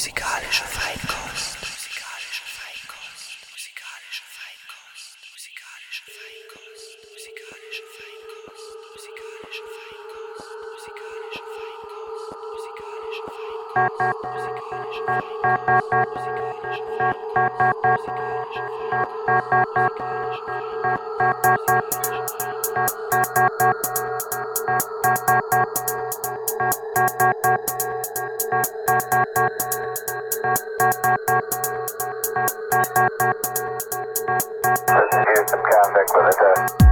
Musikalische Feinkost. Musikalische Here's some contact with the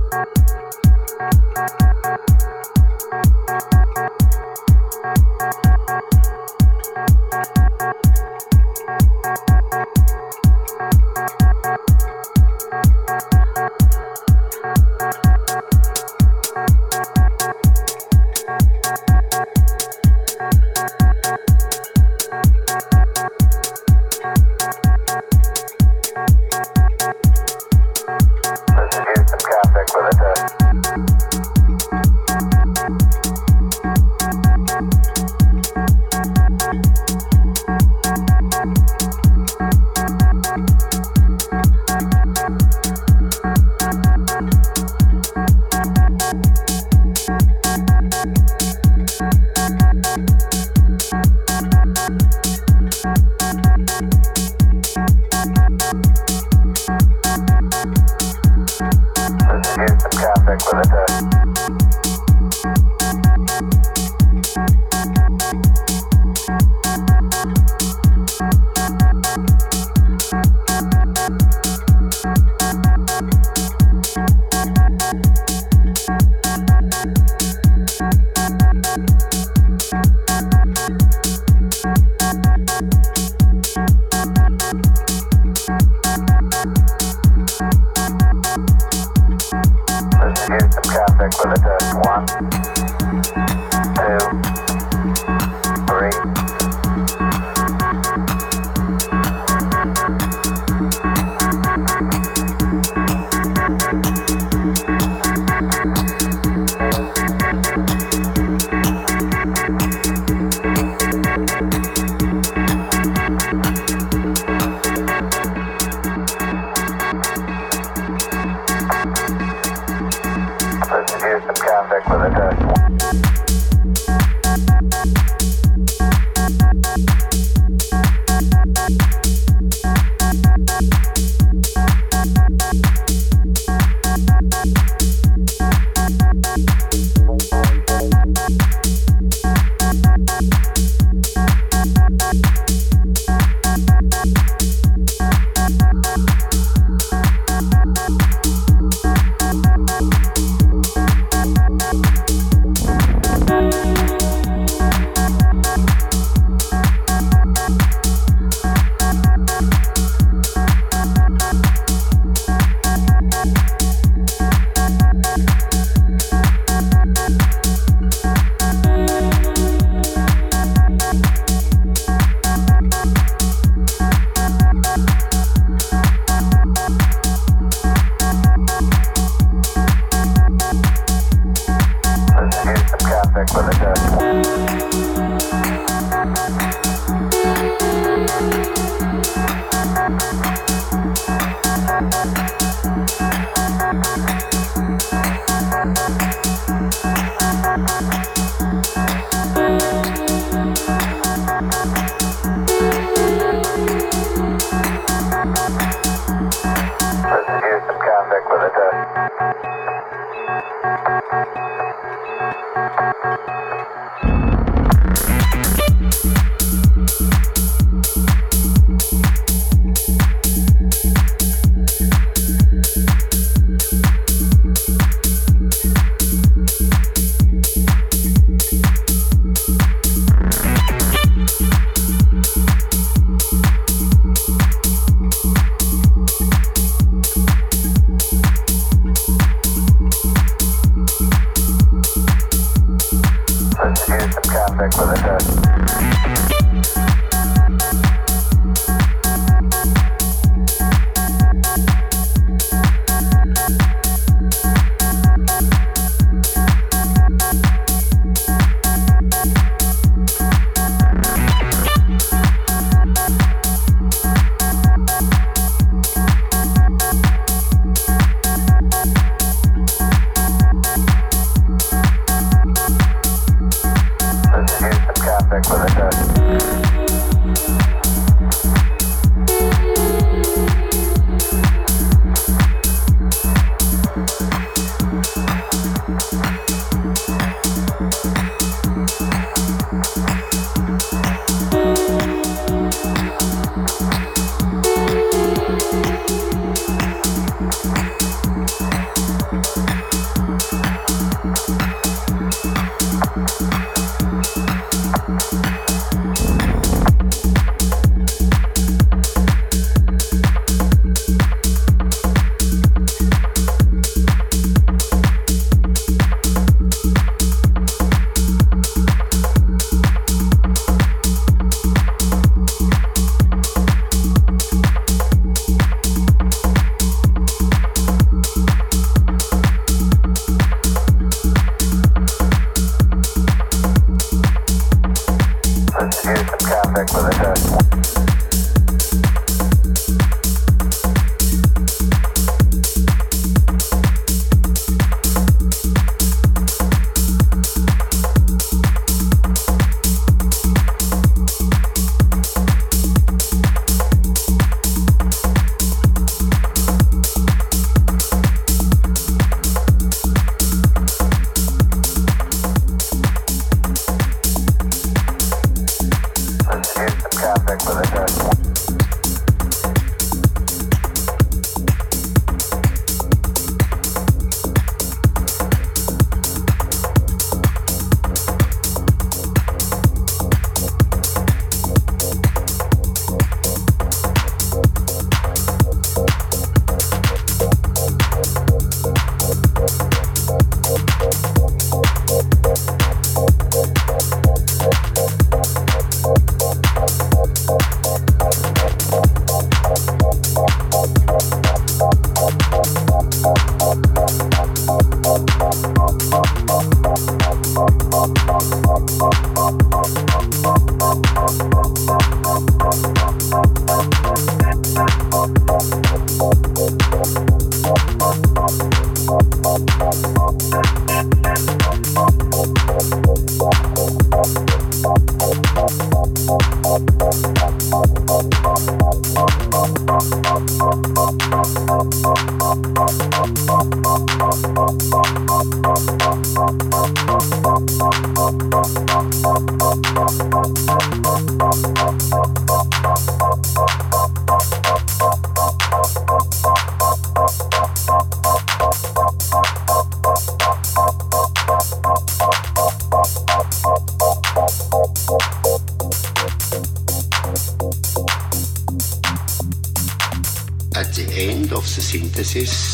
This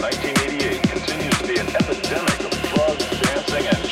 1988 continues to be an epidemic of drugs, dancing, and